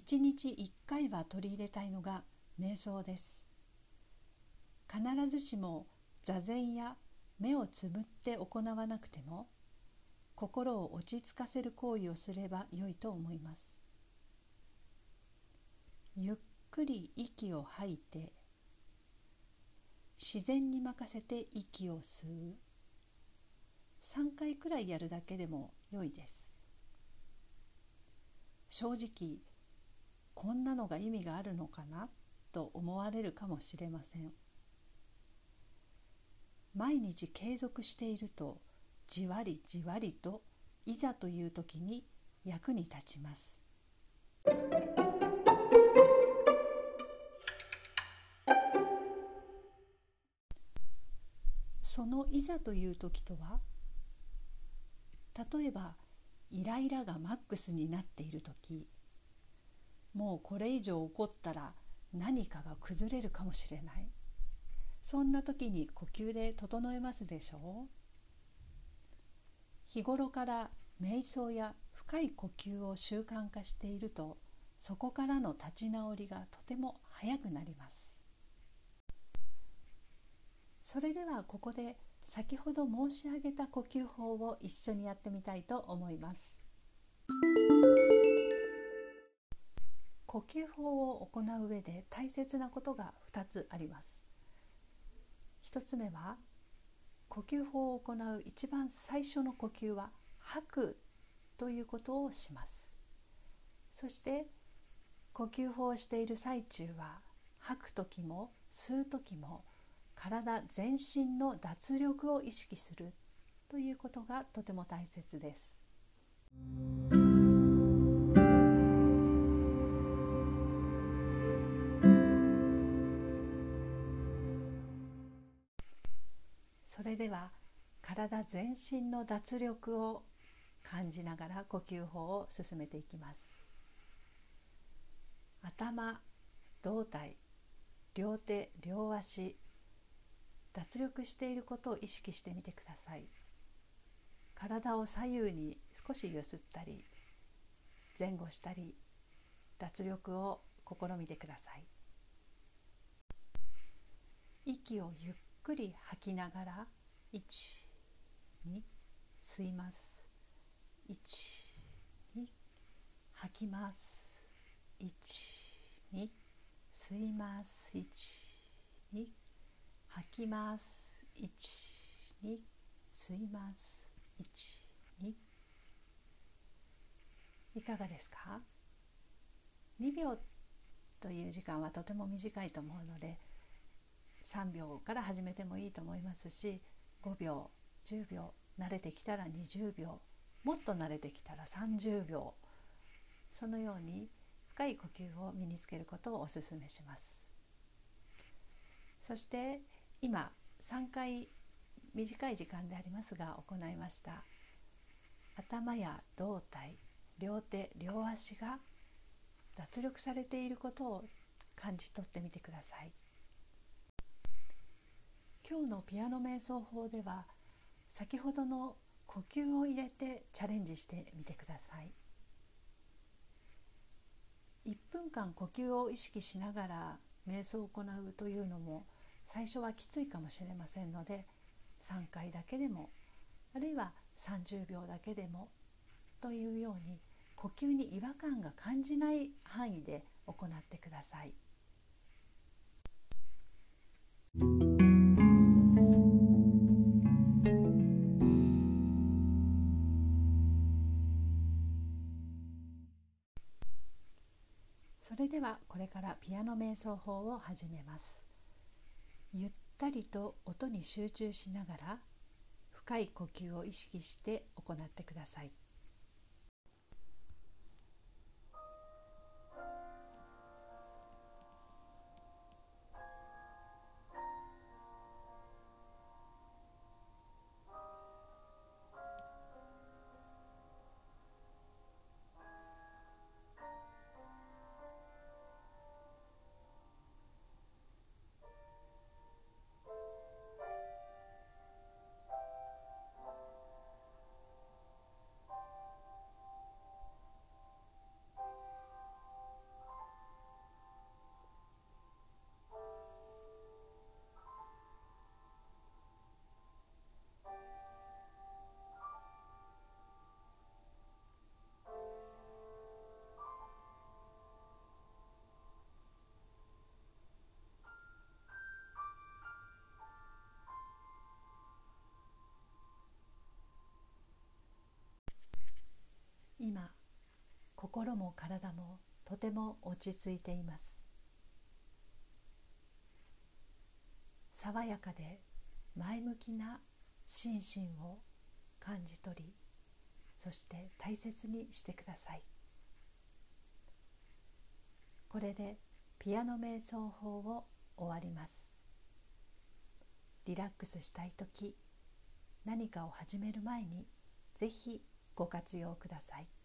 1日1回は取り入れたいのが瞑想です。必ずしも座禅や目をつぶって行わなくても心を落ち着かせる行為をすれば良いと思います。ゆっくり息を吐いて自然に任せて息を吸う。3回くらいやるだけでも良いです。正直こんなのが意味があるのかなと思われるかもしれません。毎日継続しているとじわりじわりといざという時に役に立ちます。そのいざという時とは例えばイライラがマックスになっている時もうこれ以上怒ったら何かが崩れるかもしれない。そんな時に呼吸で整えますでしょう。日頃から瞑想や深い呼吸を習慣化しているとそこからの立ち直りがとても早くなります。それではここで先ほど申し上げた呼吸法を一緒にやってみたいと思います。呼吸法を行う上で大切なことが2つあります1つ目は呼吸法を行う一番最初の呼吸は吐くということをしますそして呼吸法をしている最中は吐く時も吸う時も体全身の脱力を意識するということがとても大切です。それでは体全身の脱力を感じながら呼吸法を進めていきます。頭胴体両手両足脱力していることを意識してみてください。体を左右に少しゆすったり前後したり脱力を試みてください。息をゆっくり吐きながら1、2吸います。1、2吐きます。1、2吸います。1、2吐きます。1、2吸います。1、2いかがですか？2秒という時間はとても短いと思うので3秒から始めてもいいと思いますし5秒10秒慣れてきたら20秒もっと慣れてきたら30秒そのように深い呼吸を身につけることをお勧めします。そして今3回短い時間でありますが行いました。頭や胴体両手両足が脱力されていることを感じ取ってみてください。今日のピアノ瞑想法では先ほどの呼吸を入れてチャレンジしてみてください1分間呼吸を意識しながら瞑想を行うというのも最初はきついかもしれませんので3回だけでもあるいは30秒だけでもというように呼吸に違和感が感じない範囲で行ってください。れではこれからピアノ瞑想法を始めます。ゆったりと音に集中しながら深い呼吸を意識して行ってください。心も体もとても落ち着いています。爽やかで前向きな心身を感じ取りそして大切にしてください。これでピアノ瞑想法を終わります。リラックスしたい時何かを始める前にぜひご活用ください。